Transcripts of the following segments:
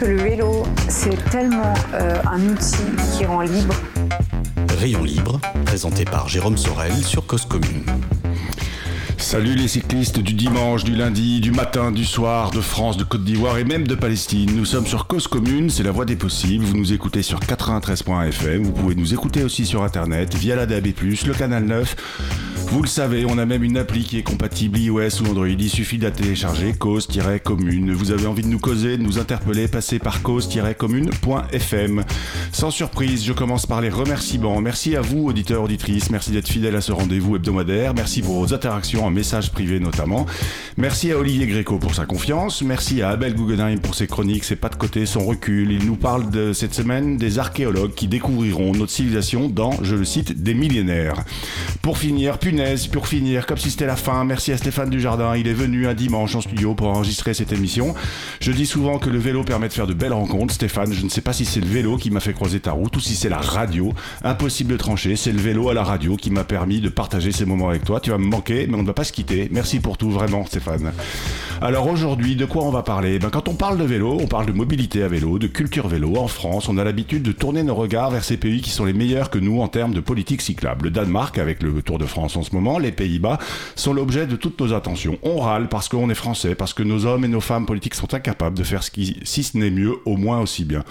Que le vélo, c'est tellement euh, un outil qui rend libre. Rayon libre, présenté par Jérôme Sorel sur Cause Commune. Salut les cyclistes du dimanche, du lundi, du matin, du soir, de France, de Côte d'Ivoire et même de Palestine. Nous sommes sur Cause Commune, c'est la voie des possibles. Vous nous écoutez sur 93.fm, vous pouvez nous écouter aussi sur internet via la DAB+, le canal 9. Vous le savez, on a même une appli qui est compatible iOS ou Android. Il suffit de télécharger, cause-commune. Vous avez envie de nous causer, de nous interpeller, passez par cause-commune.fm. Sans surprise, je commence par les remerciements. Merci à vous, auditeurs, auditrices. Merci d'être fidèles à ce rendez-vous hebdomadaire. Merci pour vos interactions en messages privés notamment. Merci à Olivier Gréco pour sa confiance. Merci à Abel Guggenheim pour ses chroniques, ses pas de côté, son recul. Il nous parle de cette semaine des archéologues qui découvriront notre civilisation dans, je le cite, des millénaires. Pour finir, punaise, pour finir, comme si c'était la fin, merci à Stéphane Dujardin. Il est venu un dimanche en studio pour enregistrer cette émission. Je dis souvent que le vélo permet de faire de belles rencontres. Stéphane, je ne sais pas si c'est le vélo qui m'a fait croiser ta route ou si c'est la radio. Impossible de trancher, c'est le vélo à la radio qui m'a permis de partager ces moments avec toi. Tu vas me manquer, mais on ne va pas se quitter. Merci pour tout, vraiment, Stéphane. Alors aujourd'hui, de quoi on va parler? Ben, Quand on parle de vélo, on parle de mobilité à vélo, de culture vélo. En France, on a l'habitude de tourner nos regards vers ces pays qui sont les meilleurs que nous en termes de politique cyclable. Le Danemark, avec le Tour de France en moment, les Pays-Bas, sont l'objet de toutes nos attentions. On râle parce qu'on est français, parce que nos hommes et nos femmes politiques sont incapables de faire ce qui, si ce n'est mieux, au moins aussi bien.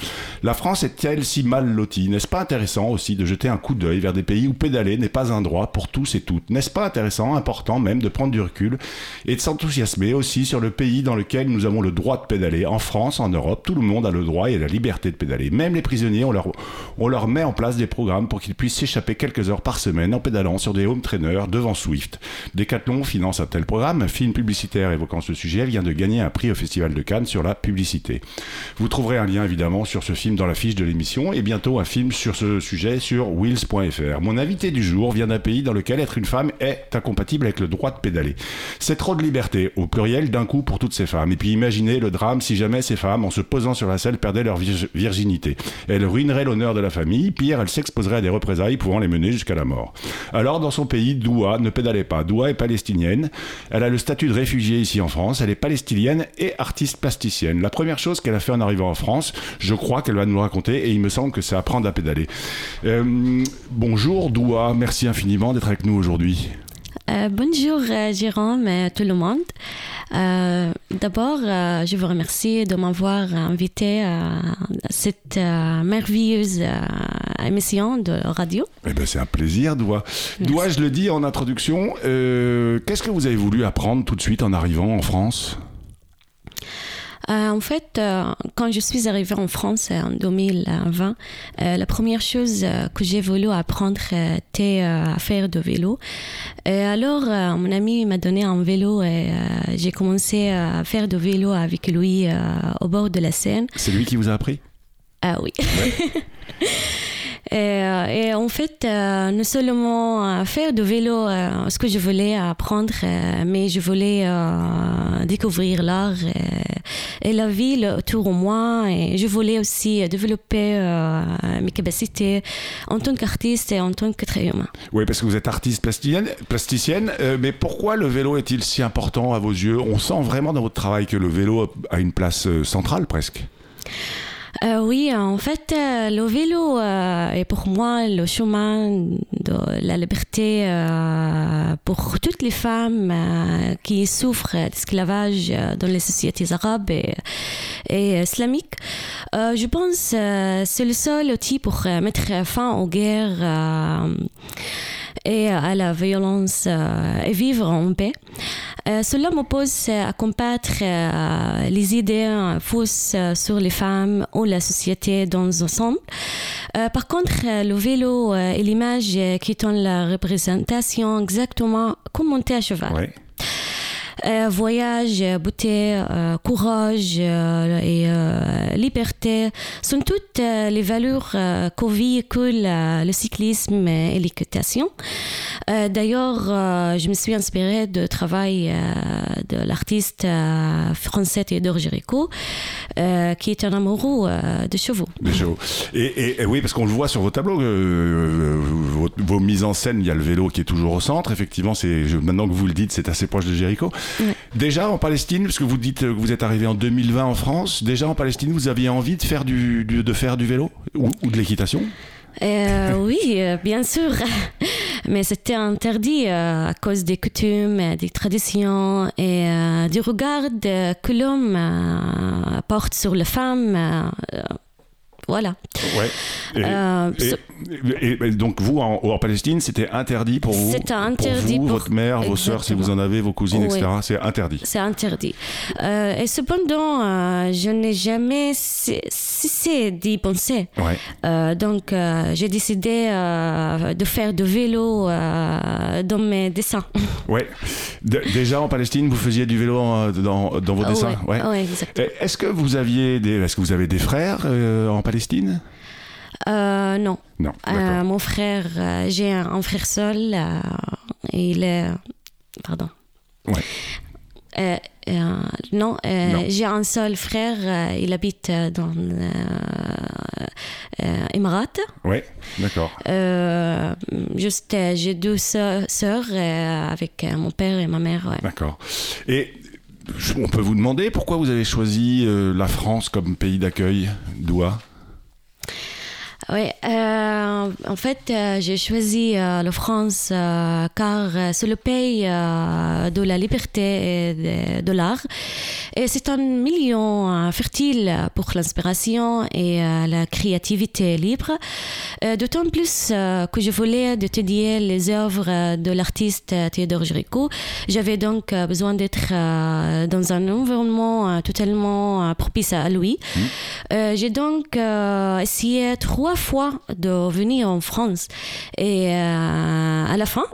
La France est-elle si mal lotie? N'est-ce pas intéressant aussi de jeter un coup d'œil vers des pays où pédaler n'est pas un droit pour tous et toutes? N'est-ce pas intéressant, important même, de prendre du recul et de s'enthousiasmer aussi sur le pays dans lequel nous avons le droit de pédaler? En France, en Europe, tout le monde a le droit et la liberté de pédaler. Même les prisonniers, on leur, on leur met en place des programmes pour qu'ils puissent s'échapper quelques heures par semaine en pédalant sur des home trainers devant Swift. Decathlon finance un tel programme. Un film publicitaire évoquant ce sujet vient de gagner un prix au Festival de Cannes sur la publicité. Vous trouverez un lien évidemment sur ce film dans la fiche de l'émission et bientôt un film sur ce sujet sur wheels.fr. Mon invité du jour vient d'un pays dans lequel être une femme est incompatible avec le droit de pédaler. C'est trop de liberté, au pluriel d'un coup pour toutes ces femmes. Et puis imaginez le drame si jamais ces femmes, en se posant sur la selle, perdaient leur virginité. Elles ruineraient l'honneur de la famille, pire, elles s'exposeraient à des représailles pouvant les mener jusqu'à la mort. Alors dans son pays, Doua ne pédalait pas. Doua est palestinienne. Elle a le statut de réfugiée ici en France. Elle est palestinienne et artiste plasticienne. La première chose qu'elle a fait en arrivant en France, je crois qu'elle va nous raconter et il me semble que c'est apprendre à pédaler. Euh, bonjour Doua, merci infiniment d'être avec nous aujourd'hui. Euh, bonjour euh, Jérôme et tout le monde. Euh, D'abord, euh, je vous remercie de m'avoir invité à cette merveilleuse émission de radio. Eh ben, c'est un plaisir, Doua. Doua, je le dis en introduction, qu'est-ce que vous avez voulu apprendre tout de suite en arrivant en France? Euh, en fait, euh, quand je suis arrivée en France en 2020, euh, la première chose que j'ai voulu apprendre était à faire de vélo. Et alors, mon ami m'a donné un vélo et j'ai commencé à faire de vélo avec lui au bord de la Seine. C'est lui qui vous a appris? Ah oui. Ouais. Et, et, en fait, euh, non seulement faire de vélo, euh, ce que je voulais apprendre, euh, mais je voulais découvrir l'art et, et, la ville autour de moi. Et je voulais aussi développer mes capacités en tant qu'artiste et en tant qu'être humain. Oui, parce que vous êtes artiste plasticienne, plasticienne mais pourquoi le vélo est-il si important à vos yeux? On sent vraiment dans votre travail que le vélo a une place centrale presque. Euh, oui, en fait, euh, le vélo euh, est pour moi le chemin de la liberté pour toutes les femmes qui souffrent d'esclavage dans les sociétés arabes et, et islamiques. je pense que c'est le seul outil pour mettre fin aux guerres et à la violence et vivre en paix. Euh, cela m'oppose à combattre euh, les idées fausses sur les femmes ou la société dans l'ensemble. Euh, par contre, le vélo et l'image qui donne la représentation exactement comme monter à cheval. Ouais. Euh, voyage, beauté, euh, courage euh, et euh, liberté sont toutes euh, les valeurs euh, que euh, le cyclisme et l'équitation. Euh, D'ailleurs, euh, je me suis inspirée de travail euh, de l'artiste euh, français Théodore Géricault, euh, qui est un amoureux euh, de chevaux. Des chevaux. Et, oui, parce qu'on le voit sur vos tableaux, euh, vos, vos mises en scène, il y a le vélo qui est toujours au centre. Effectivement, c'est maintenant que vous le dites, c'est assez proche de Jéricho. Déjà en Palestine, parce que vous dites que vous êtes arrivé en 2020 en France, déjà en Palestine, vous aviez envie de faire du, du- de faire du vélo ou, ou de l'équitation? Euh, oui, euh, bien sûr. Mais c'était interdit euh, à cause des coutumes, des traditions et du regard que l'homme porte sur la femme. voilà. Ouais. Et, Euh, et- donc vous en, en Palestine, c'était interdit pour vous, C'était interdit pour vous, pour- votre mère, vos sœurs, si vous en avez, vos cousines, Oui. etc. C'est interdit. C'est interdit. Euh, et cependant, euh, je n'ai jamais cessé d'y penser. Ouais. Donc, j'ai décidé de faire du vélo dans mes dessins. Ouais. Déjà en Palestine, vous faisiez du vélo en- dans, dans vos dessins. Ah Ouais, ouais, exact. Et Est-ce que vous aviez des, est-ce que vous avez des frères en Palestine? Euh, non. Non. Euh, mon frère, euh, j'ai un, un frère seul. il est. Pardon. Ouais. Non, Non. j'ai un seul frère. il habite dans Émirats. Ouais. D'accord. Juste, j'ai deux sœurs, avec mon père et ma mère. ouais. D'accord. Et on peut vous demander pourquoi vous avez choisi la France comme pays d'accueil d'Oua Oui, euh, en fait, euh, j'ai choisi euh, la France euh, car c'est le pays de la liberté et de, de l'art. Et c'est un milieu fertile pour l'inspiration et la créativité libre. D'autant plus que je voulais étudier les œuvres de l'artiste Théodore Géricault. J'avais donc besoin d'être dans un environnement totalement propice à lui. Euh, j'ai donc essayé trois fois de venir en France. Et euh, à la fin,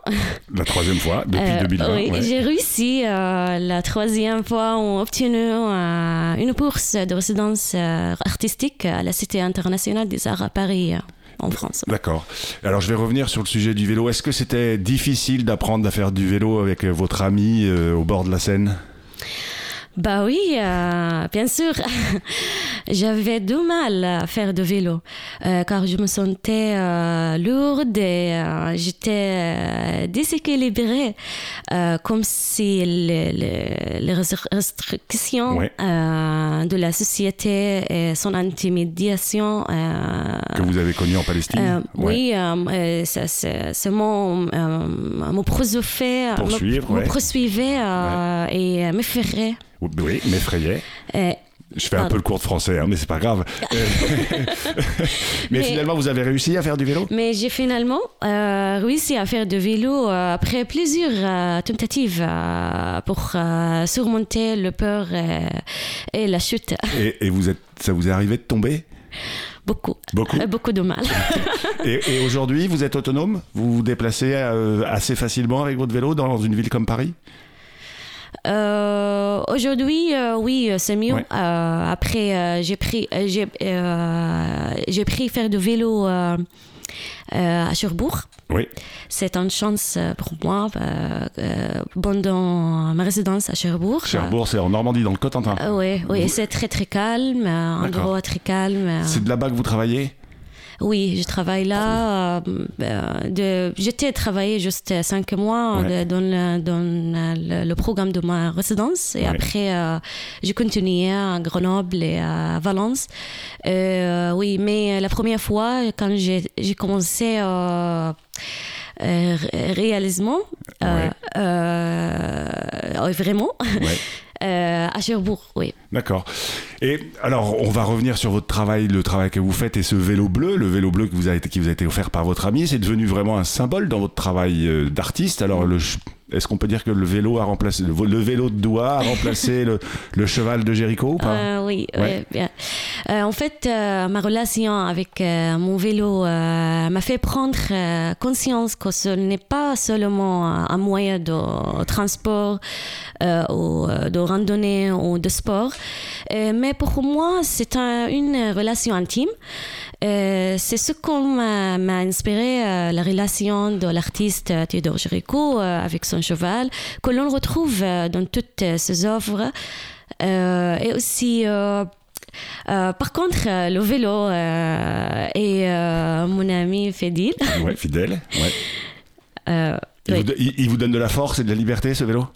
La troisième fois depuis euh, 2020. oui, ouais. j'ai réussi. euh, la troisième fois, on a obtenu euh, une bourse de résidence euh, artistique à la Cité internationale des arts à Paris, euh, en France. D'accord. Alors je vais revenir sur le sujet du vélo. Est-ce que c'était difficile d'apprendre à faire du vélo avec euh, votre ami euh, au bord de la Seine? Bah oui, euh, bien sûr. J'avais du mal à faire de vélo euh, car je me sentais euh, lourde et euh, j'étais déséquilibrée, comme si les, les- les restrictions Ouais. de la société et son intimidation que vous avez connu en Palestine Ouais. Oui, ça, c'est mon, mon me- Poursuivre, me ouais. poursuivait et me ferait. Oui, m'effrayait. Je fais un Pardon. peu le cours de français, hein, mais c'est pas grave. Mais, Mais- finalement, vous avez réussi à faire du vélo? Mais j'ai finalement euh, réussi à faire du vélo euh, après plusieurs euh, tentatives euh, pour surmonter le peur et la chute. et, et vous êtes, ça vous est arrivé de tomber? Beaucoup. Beaucoup? Beaucoup de mal. Et, et aujourd'hui, vous êtes autonome? Vous vous déplacez assez facilement avec votre vélo dans une ville comme Paris? Euh, Aujourd'hui, euh, oui, euh, c'est mieux. Ouais. Euh, après, j'ai pris, j'ai, j'ai pris faire du vélo à Cherbourg. Oui. C'est une chance pour moi pendant ma résidence à Cherbourg. Cherbourg, c'est en Normandie, dans le Cotentin. Oui, oui, Vous- c'est très très calme, un endroit très calme. C'est de là-bas que vous travaillez? Oui, je travaille là. euh, euh, j'étais travaillé juste cinq mois Ouais. de- dans, le, dans le, le programme de ma résidence et Ouais. après euh, j'ai continué à Grenoble et à Valence. Euh, oui, mais la première fois quand j'ai, commencé euh, ré- réalisement, Ouais. euh, vraiment, Ouais. à Cherbourg, oui. D'accord. Et alors, on va revenir sur votre travail, le travail que vous faites et ce vélo bleu, le vélo bleu qui vous a été, qui vous a été offert par votre ami, c'est devenu vraiment un symbole dans votre travail euh, d'artiste. Alors, le, Est-ce qu'on peut dire que le vélo a remplacé le, le vélo de Doua a remplacé le, le cheval de Jéricho ou pas? Euh, oui, Ouais. bien. Euh, en fait, euh, ma relation avec euh, mon vélo m'a fait prendre conscience que ce n'est pas seulement un moyen de transport ou de randonnée ou de sport, mais pour moi, c'est un- une relation intime. Euh, c'est ce qu'on m'a inspiré, euh, la relation de l'artiste euh, Théodore Géricault euh, avec son cheval, que l'on retrouve dans toutes ses œuvres. Et aussi, par contre, le vélo et mon ami Fédil. Ouais, fidèle. Ouais. Il, oui. vous, il- il vous donne de la force et de la liberté, ce vélo?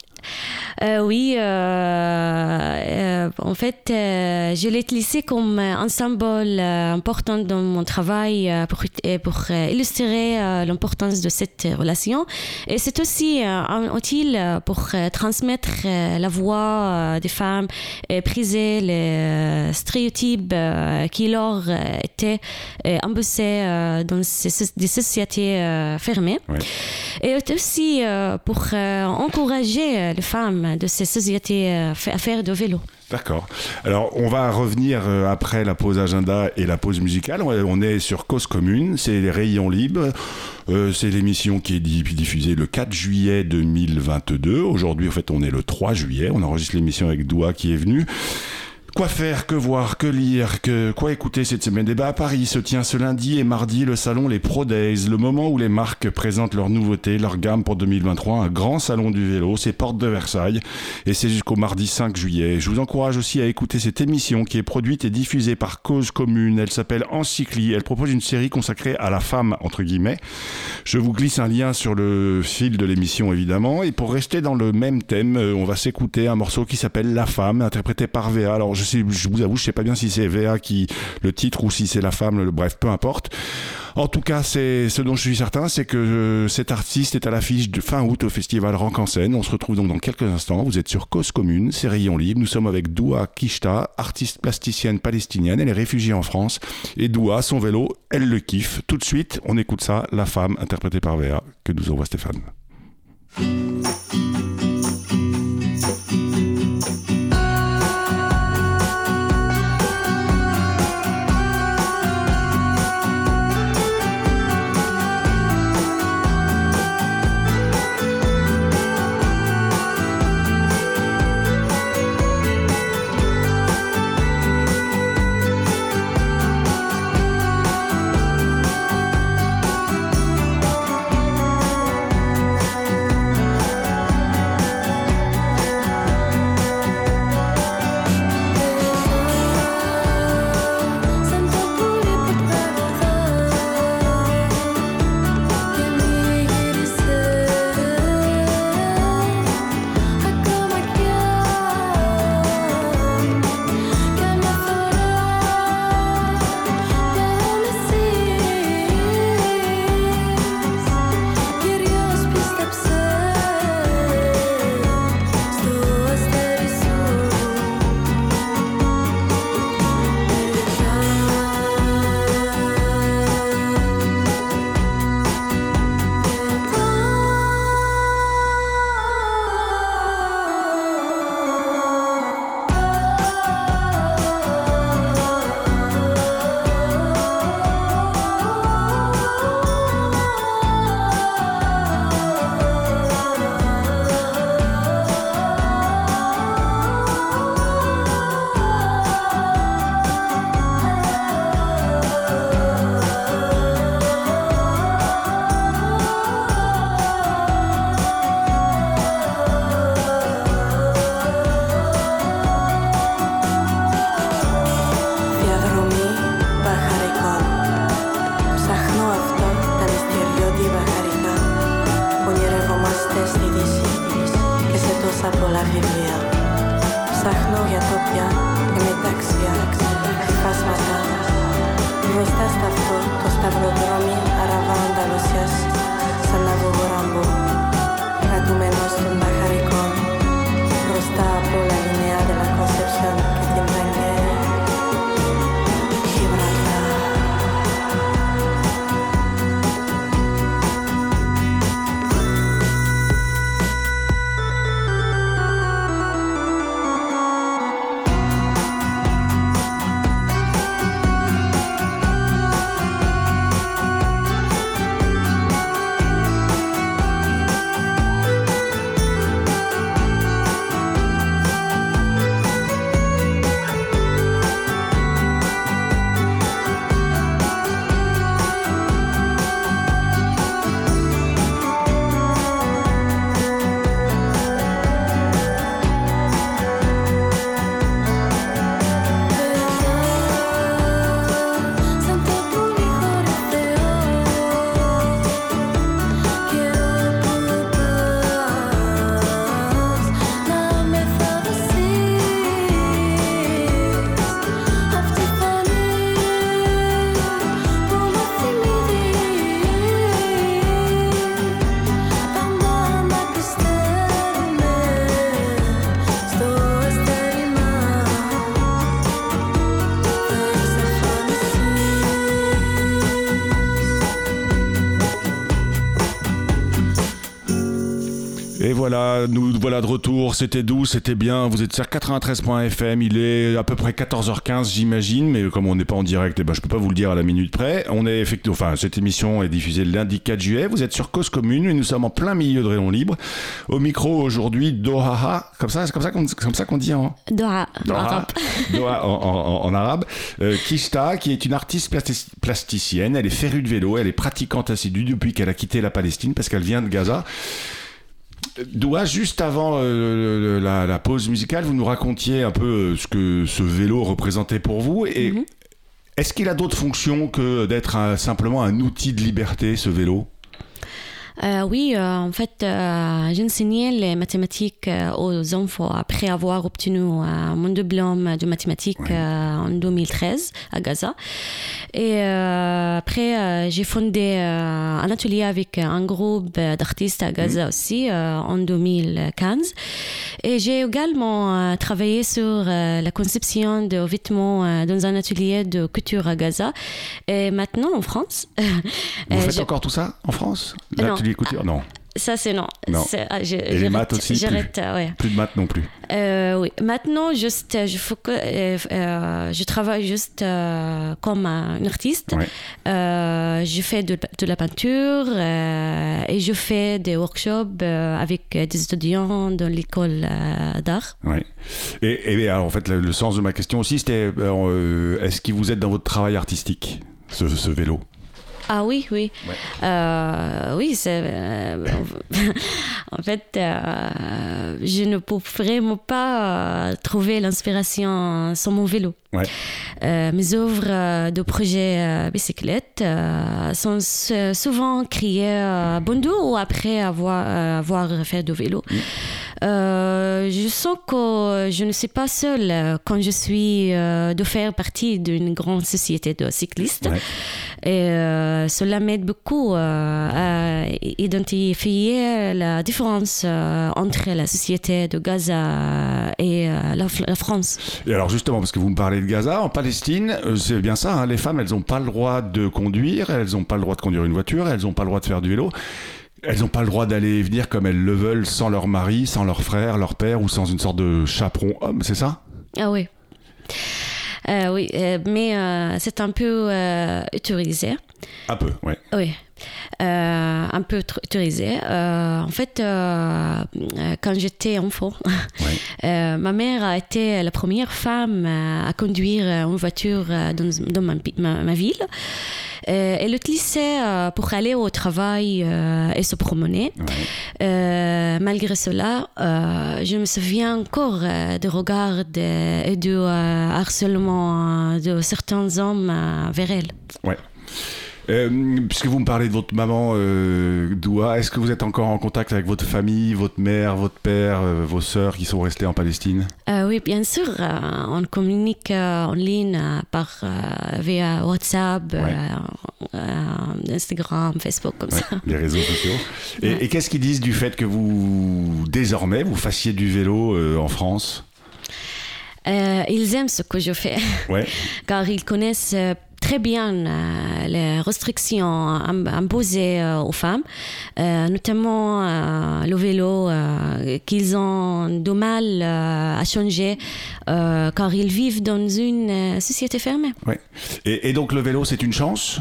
Euh, oui, euh, euh, en fait, je l'ai utilisé comme un symbole important dans mon travail pour, pour illustrer l'importance de cette relation. Et c'est aussi un outil pour transmettre la voix des femmes et briser les stéréotypes qui leur étaient embossés dans des sociétés fermées. Ouais. Et aussi pour encourager les femmes de ces sociétés euh, fa- à faire de vélo. D'accord. Alors, on va revenir euh, après la pause agenda et la pause musicale. On est sur Cause Commune, c'est les rayons libres. Euh, c'est l'émission qui est di- diffusée le 4 juillet 2022. Aujourd'hui, en fait, on est le 3 juillet. On enregistre l'émission avec Doua qui est venu. Quoi faire, que voir, que lire, que quoi écouter cette semaine? Débat à Paris se tient ce lundi et mardi le salon Les Pro Days, le moment où les marques présentent leurs nouveautés, leur gamme pour 2023, un grand salon du vélo, c'est porte de Versailles et c'est jusqu'au mardi 5 juillet. Je vous encourage aussi à écouter cette émission qui est produite et diffusée par Cause Commune. Elle s'appelle Encycli. Elle propose une série consacrée à la femme entre guillemets. Je vous glisse un lien sur le fil de l'émission évidemment et pour rester dans le même thème, euh, on va s'écouter un morceau qui s'appelle La femme interprété par VA. Alors je vous avoue, je sais pas bien si c'est VA qui le titre ou si c'est la femme, bref, peu importe. En tout cas, c'est ce dont je suis certain, c'est que euh, cet artiste est à l'affiche de fin août au festival Rock en scène. On se retrouve donc dans quelques instants. Vous êtes sur Cause Commune, c'est Rayon Libre. Nous sommes avec Doua Kishta, artiste plasticienne palestinienne. Elle est réfugiée en France. Et Doua, son vélo, elle le kiffe. Tout de suite, on écoute ça, La femme, interprétée par VA, que nous envoie Stéphane. la. Ψάχνω για το voilà, nous voilà de retour. C'était doux, c'était bien. Vous êtes sur 93.fm. Il est à peu près 14h15, j'imagine. Mais comme on n'est pas en direct, eh ben, je peux pas vous le dire à la minute près. On est effectivement, enfin, cette émission est diffusée le lundi 4 juillet. Vous êtes sur Cause Commune et nous sommes en plein milieu de Rayon Libre. Au micro aujourd'hui, Doha. Comme ça, c'est comme ça qu'on, comme ça qu'on dit en. Doha. Doha, Doha en, en- en arabe. Euh, Kishta, qui est une artiste plasti- plasticienne. Elle est férue de vélo. Elle est pratiquante assidue depuis qu'elle a quitté la Palestine parce qu'elle vient de Gaza. Doua, juste avant euh, la, la pause musicale, vous nous racontiez un peu euh, ce que ce vélo représentait pour vous. Et Mhm. est-ce qu'il a d'autres fonctions que d'être simplement un outil de liberté, ce vélo? Euh, oui, euh, en fait, euh, j'enseignais les mathématiques euh, aux enfants après avoir obtenu mon diplôme de mathématiques Ouais. en 2013 à Gaza. Et après, j'ai fondé un atelier avec un groupe d'artistes à Gaza aussi euh, en 2015. Et j'ai également travaillé sur la conception de vêtements dans un atelier de couture à Gaza. Et maintenant, en France, Vous faites encore tout ça en France? L'atelier couture Non, ça, c'est non. Non. Ah, je- les maths aussi, plus. Ouais. plus de maths non plus. Euh, oui. Maintenant, juste, euh, je, euh, euh, je travaille juste euh, comme un artiste. Ouais. Je fais de, de la peinture et je fais des workshops avec des étudiants dans l'école d'art. Ouais. Et, et alors, en fait, le, le sens de ma question aussi, c'était est-ce qu'il vous aide dans votre travail artistique, ce, ce vélo? Ah oui, oui. Ouais. Euh, oui, c'est. euh, en fait, euh, je ne peux vraiment pas trouver l'inspiration sur mon vélo. Ouais. Mes œuvres de projet bicyclette sont souvent créées Bondo ou après avoir, avoir fait de vélo. Euh, je sens que je ne suis pas seule euh, quand je suis euh, de faire partie d'une grande société de cyclistes. Ouais. Et euh, cela m'aide beaucoup euh, à identifier la différence euh, entre la société de Gaza et euh, la, la France. Et alors justement, parce que vous me parlez de Gaza, en Palestine, euh, c'est bien ça, hein, les femmes, elles n'ont pas le droit de conduire, elles n'ont pas le droit de conduire une voiture, elles n'ont pas le droit de faire du vélo, elles n'ont pas le droit d'aller et venir comme elles le veulent sans leur mari, sans leur frère, leur père ou sans une sorte de chaperon homme, c'est ça? Ah oui. Euh, oui, euh, mais euh, c'est un peu autorisé. Un peu, ouais. Oui, Euh, un peu tr- autorisé. Euh, en fait, euh, quand j'étais enfant, ma mère a été la première femme à conduire une voiture dans, dans ma, ma- ma ville. Elle l'utilisait pour aller au travail et se promener. Ouais. Malgré cela, je me souviens encore des regards et du harcèlement de certains hommes vers elle. ouais. Euh, puisque vous me parlez de votre maman, euh, Doua, est-ce que vous êtes encore en contact avec votre famille, votre mère, votre père, euh, vos sœurs qui sont restées en Palestine? Oui, bien sûr, on communique en ligne par via WhatsApp, Instagram, Facebook, comme Ouais, ça. les réseaux sociaux. Et, Ouais. et qu'est-ce qu'ils disent du fait que vous, désormais, vous fassiez du vélo en France? Ils aiment ce que je fais, car ils connaissent très bien euh, les restrictions im- imposées euh, aux femmes, euh, notamment le vélo, qu'ils ont du mal à changer, car ils vivent dans une société fermée. Ouais. Et, et donc le vélo, c'est une chance.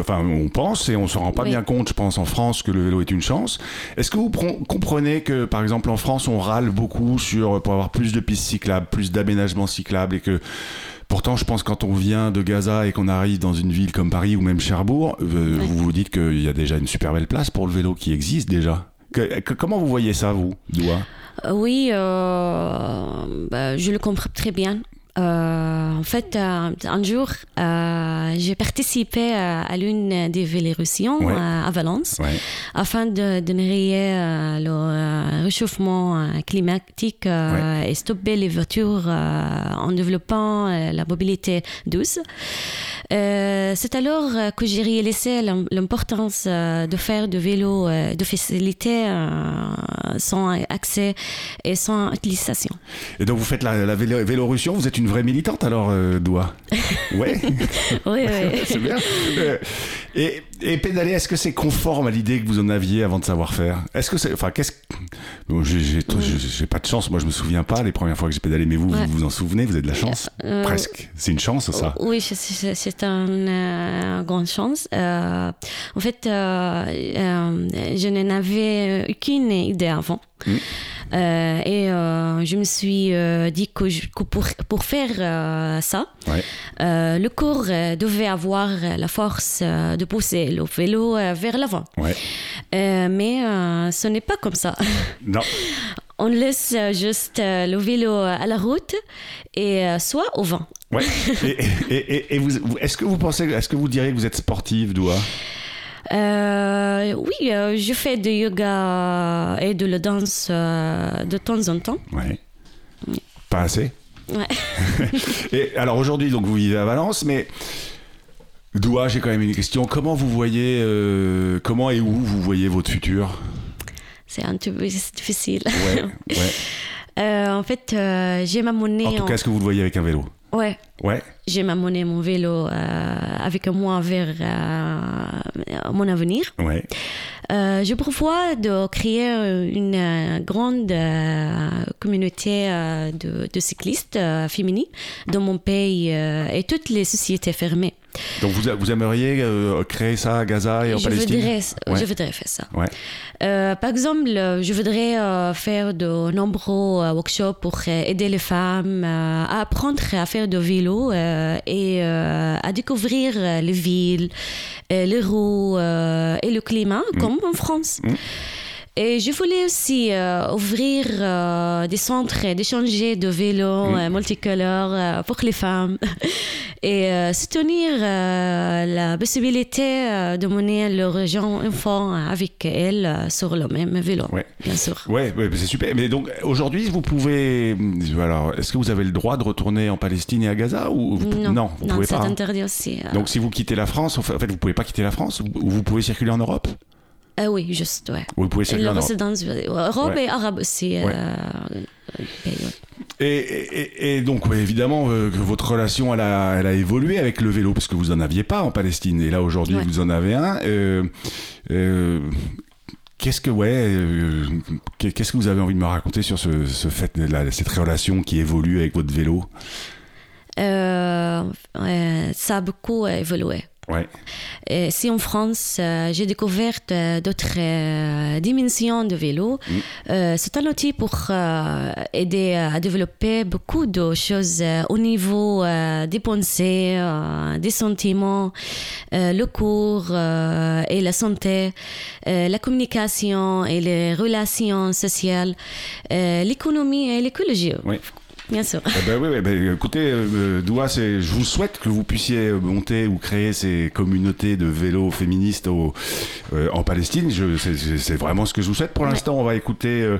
Enfin, on pense et on se rend pas Oui. bien compte, je pense, en France, que le vélo est une chance. Est-ce que vous comprenez que, par exemple, en France, on râle beaucoup sur pour avoir plus de pistes cyclables, plus d'aménagements cyclables, et que pourtant, je pense, quand on vient de Gaza et qu'on arrive dans une ville comme Paris ou même Cherbourg, euh, vous vous dites qu'il y a déjà une super belle place pour le vélo qui existe déjà. Que- que- comment vous voyez ça, vous, Doua? Euh, Oui, euh, bah, je le comprends très bien. Euh, en fait, euh, un jour, euh, j'ai participé à, à l'une des vélérussions Ouais. euh, à Valence Ouais. afin de, de euh, le euh, réchauffement euh, climatique euh, et stopper les voitures euh, en développant euh, la mobilité douce. Euh, C'est alors euh, que j'ai réalisé l'im- l'importance euh, de faire du vélo de facilité sans accès et sans utilisation. Et donc vous faites la, la vélo- Vélorussion, vous êtes une vraie militante alors, Doua? Ouais Oui, oui. C'est bien. Et, et pédaler, est-ce que c'est conforme à l'idée que vous en aviez avant de savoir faire? Est-ce que c'est, enfin, qu'est-ce, Bon, j'ai- j'ai pas de chance, moi je me souviens pas les premières fois que j'ai pédalé, mais vous, Ouais. vous vous en souvenez, vous avez de la chance? Euh, Presque. C'est une chance ça. Oui, c'est- c'est une euh, grande chance. Euh, en fait, euh, euh, je n'en avais aucune idée avant. Mm. Et je me suis dit que, je- que pour, pour faire ça, Ouais. le corps devait avoir la force de pousser le vélo vers l'avant. Ouais. Mais ce n'est pas comme ça. Non. On laisse euh, juste euh, le vélo à la route et euh, soit au vent. Ouais. et et, et, et vous, vous- est-ce que vous pensez, est-ce que vous diriez que vous êtes sportive, Doua? Euh, oui, euh, je fais du yoga et de la danse euh, de temps en temps. Ouais. Pas assez? Ouais. Et alors aujourd'hui, donc vous vivez à Valence, mais Doua, j'ai quand même une question. Comment vous voyez, euh, comment et où vous voyez votre futur? C'est un peu difficile. Ouais. ouais. Euh, en fait, euh, j'ai ma monnaie. En tout cas, est-ce que vous le voyez avec un vélo? Ouais, Ouais. j'ai ma monnaie, mon vélo euh, avec moi vers euh, mon avenir. Ouais. Je prévois de créer une grande communauté de, de cyclistes féminines dans mon pays et toutes les sociétés fermées. Donc vous, vous aimeriez euh, créer ça à Gaza et en je Palestine? voudrais, Ouais. je voudrais faire ça. Ouais. Euh, par exemple, euh, je voudrais euh, faire de nombreux workshops pour aider les femmes à apprendre à faire de vélo et à découvrir les villes, les roues et le climat, comme en France. Et je voulais aussi euh, ouvrir euh, des centres d'échanger de vélos euh, multicolores euh, pour les femmes et euh, soutenir euh, la possibilité euh, de mener leurs gens enfants avec elles euh, sur le même vélo, Ouais. bien sûr. Ouais, c'est super. Mais donc aujourd'hui, vous pouvez. Alors, est-ce que vous avez le droit de retourner en Palestine et à Gaza ou vous- Non, vous pouvez c'est pas. hein. interdit aussi. Donc si vous quittez la France, en fait, vous pouvez pas quitter la France ou vous pouvez circuler en Europe? Ah oui, juste, ouais. Ou vous pouvez résidence, Europe Ouais. et arabe aussi. Ouais. euh. Et, et- et donc, ouais, évidemment, euh, que votre relation, elle a, elle a évolué avec le vélo, parce que vous en aviez pas en Palestine, et là aujourd'hui, vous en avez un. Euh, euh, Qu'est-ce que, ouais, euh, qu'est-ce que vous avez envie de me raconter sur ce, ce fait, là, cette relation qui évolue avec votre vélo? Euh, ça a beaucoup évolué. Ouais, Et si en France, euh, j'ai découvert euh, d'autres euh, dimensions de vélo, euh, c'est un outil pour euh, aider à développer beaucoup de choses euh, au niveau euh, des pensées, euh, des sentiments, euh, le cours euh, et la santé, euh, la communication et les relations sociales, euh, l'économie et l'écologie, ouais. Bien sûr. Eh ben oui, oui, ben, écoutez, euh, Doua, c'est, je vous souhaite que vous puissiez monter ou créer ces communautés de vélos féministes au, euh, en Palestine. C'est, vraiment ce que je vous souhaite. Pour l'instant, on va écouter, euh,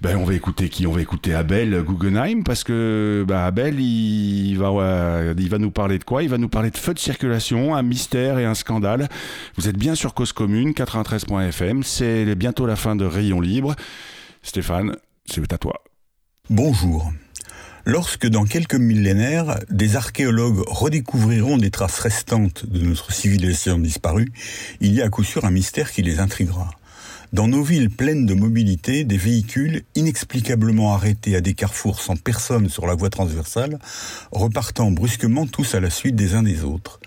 ben, on va écouter qui? On va écouter Abel Guggenheim parce que ben, Abel, il, va, euh, il va nous parler de quoi? Il va nous parler de feu de circulation, un mystère et un scandale. Vous êtes bien sur Cause Commune, 93.fm. C'est bientôt la fin de Rayon Libre. Stéphane, c'est à toi. Bonjour. Lorsque dans quelques millénaires, des archéologues redécouvriront des traces restantes de notre civilisation disparue, il y a à coup sûr un mystère qui les intriguera. Dans nos villes pleines de mobilité, des véhicules inexplicablement arrêtés à des carrefours sans personne sur la voie transversale, repartant brusquement tous à la suite des uns des autres.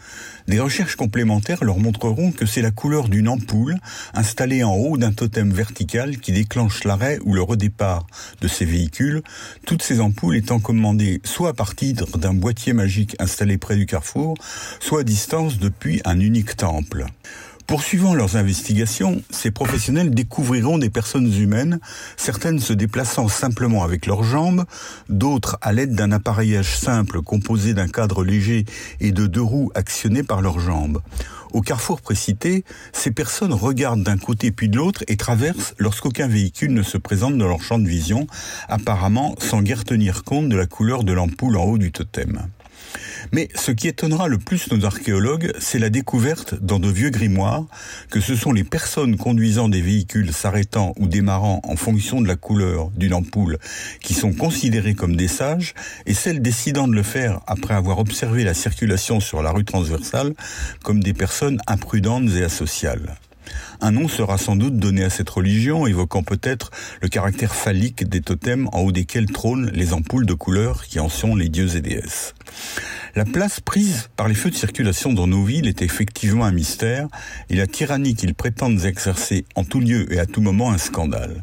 Des recherches complémentaires leur montreront que c'est la couleur d'une ampoule installée en haut d'un totem vertical qui déclenche l'arrêt ou le redépart de ces véhicules, toutes ces ampoules étant commandées soit à partir d'un boîtier magique installé près du carrefour, soit à distance depuis un unique temple. Poursuivant leurs investigations, ces professionnels découvriront des personnes humaines, certaines se déplaçant simplement avec leurs jambes, d'autres à l'aide d'un appareillage simple composé d'un cadre léger et de deux roues actionnées par leurs jambes. Au carrefour précité, ces personnes regardent d'un côté puis de l'autre et traversent lorsqu'aucun véhicule ne se présente dans leur champ de vision, apparemment sans guère tenir compte de la couleur de l'ampoule en haut du totem. Mais ce qui étonnera le plus nos archéologues, c'est la découverte dans de vieux grimoires que ce sont les personnes conduisant des véhicules s'arrêtant ou démarrant en fonction de la couleur d'une ampoule qui sont considérées comme des sages et celles décidant de le faire après avoir observé la circulation sur la rue transversale comme des personnes imprudentes et asociales. Un nom sera sans doute donné à cette religion, évoquant peut-être le caractère phallique des totems en haut desquels trônent les ampoules de couleur qui en sont les dieux et déesses. La place prise par les feux de circulation dans nos villes est effectivement un mystère. Et la tyrannie qu'ils prétendent exercer en tout lieu et à tout moment un scandale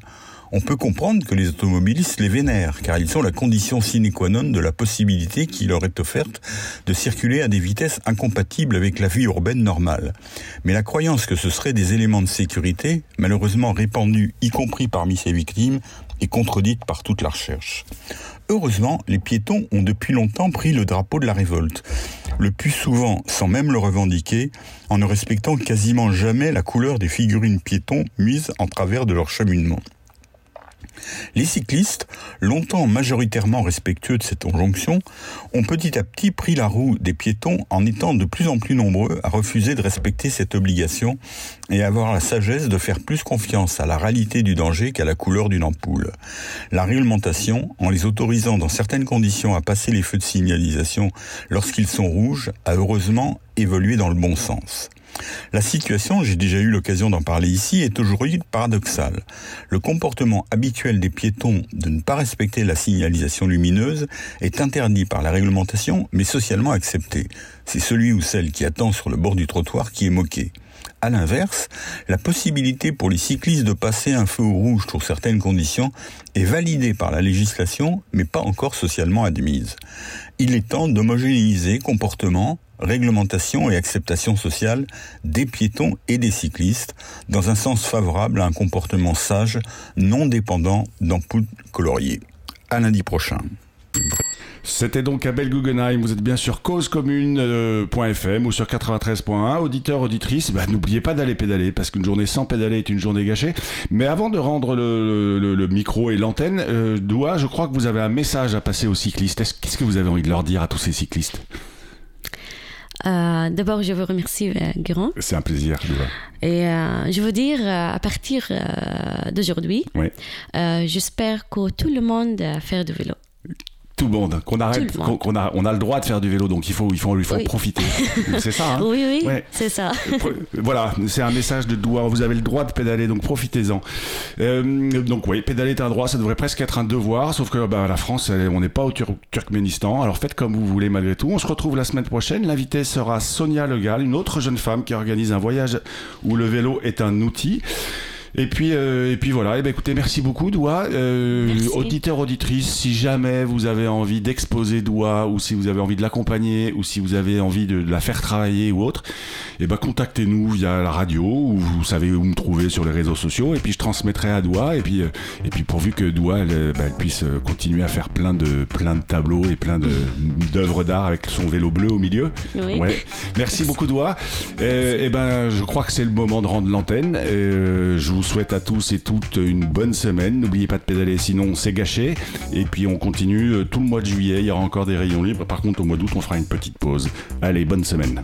on peut comprendre que les automobilistes les vénèrent, car ils sont la condition sine qua non de la possibilité qui leur est offerte de circuler à des vitesses incompatibles avec la vie urbaine normale. Mais la croyance que ce seraient des éléments de sécurité, malheureusement répandus, y compris parmi ces victimes, est contredite par toute la recherche. Heureusement, les piétons ont depuis longtemps pris le drapeau de la révolte, le plus souvent sans même le revendiquer, en ne respectant quasiment jamais la couleur des figurines piétons mises en travers de leur cheminement. Les cyclistes, longtemps majoritairement respectueux de cette injonction, ont petit à petit pris la roue des piétons en étant de plus en plus nombreux à refuser de respecter cette obligation et à avoir la sagesse de faire plus confiance à la réalité du danger qu'à la couleur d'une ampoule. La réglementation, en les autorisant dans certaines conditions à passer les feux de signalisation lorsqu'ils sont rouges, a heureusement évolué dans le bon sens. La situation, j'ai déjà eu l'occasion d'en parler ici, est aujourd'hui paradoxale. Le comportement habituel des piétons de ne pas respecter la signalisation lumineuse est interdit par la réglementation, mais socialement accepté. C'est celui ou celle qui attend sur le bord du trottoir qui est moqué. À l'inverse, la possibilité pour les cyclistes de passer un feu rouge sous certaines conditions est validée par la législation, mais pas encore socialement admise. Il est temps d'homogénéiser comportement, réglementation et acceptation sociale des piétons et des cyclistes dans un sens favorable à un comportement sage non dépendant d'ampoules coloriées. À lundi prochain. C'était donc Abel Guggenheim. Vous êtes bien sur causecommune.fm ou sur 93.1. Auditeur, auditrice, bah, n'oubliez pas d'aller pédaler parce qu'une journée sans pédaler est une journée gâchée. Mais avant de rendre le, micro et l'antenne, euh, Doua, je crois que vous avez un message à passer aux cyclistes. Qu'est-ce que vous avez envie de leur dire à tous ces cyclistes? Euh, D'abord, je vous remercie, euh, C'est un plaisir. Et euh, je veux dire, euh, à partir d'aujourd'hui, j'espère que tout le monde fait du vélo tout le monde, qu'on arrête, qu'on a, on a le droit de faire du vélo, donc il faut, il faut, il faut profiter. C'est ça. Hein oui, oui, c'est ça. voilà, c'est un message de doigt. Vous avez le droit de pédaler, donc profitez-en. Euh, donc oui, pédaler est un droit, ça devrait presque être un devoir, sauf que bah, la France, on n'est pas au Turkménistan. Alors faites comme vous voulez malgré tout. On se retrouve la semaine prochaine. L'invité sera Sonia Legal, une autre jeune femme qui organise un voyage où le vélo est un outil. Et puis, euh, et puis voilà. Et eh ben, écoutez, merci beaucoup, Doua. Euh, auditeur, auditrice, si jamais vous avez envie d'exposer Doua, ou si vous avez envie de l'accompagner, ou si vous avez envie de, la faire travailler ou autre, et eh ben, contactez-nous via la radio, ou vous savez où me trouver sur les réseaux sociaux, et puis je transmettrai à Doua, et puis, euh, et puis pourvu que Doua, elle, ben, elle, puisse continuer à faire plein de, plein de tableaux et plein d'œuvres d'art avec son vélo bleu au milieu. Oui. Ouais. Merci beaucoup, Doua. Et, et ben, je crois que c'est le moment de rendre l'antenne. je vous souhaite à tous et toutes une bonne semaine. N'oubliez pas de pédaler, sinon c'est gâché. Et puis on continue euh, tout le mois de juillet. Il y aura encore des rayons libres. Par contre, au mois d'août, on fera une petite pause. Allez, bonne semaine.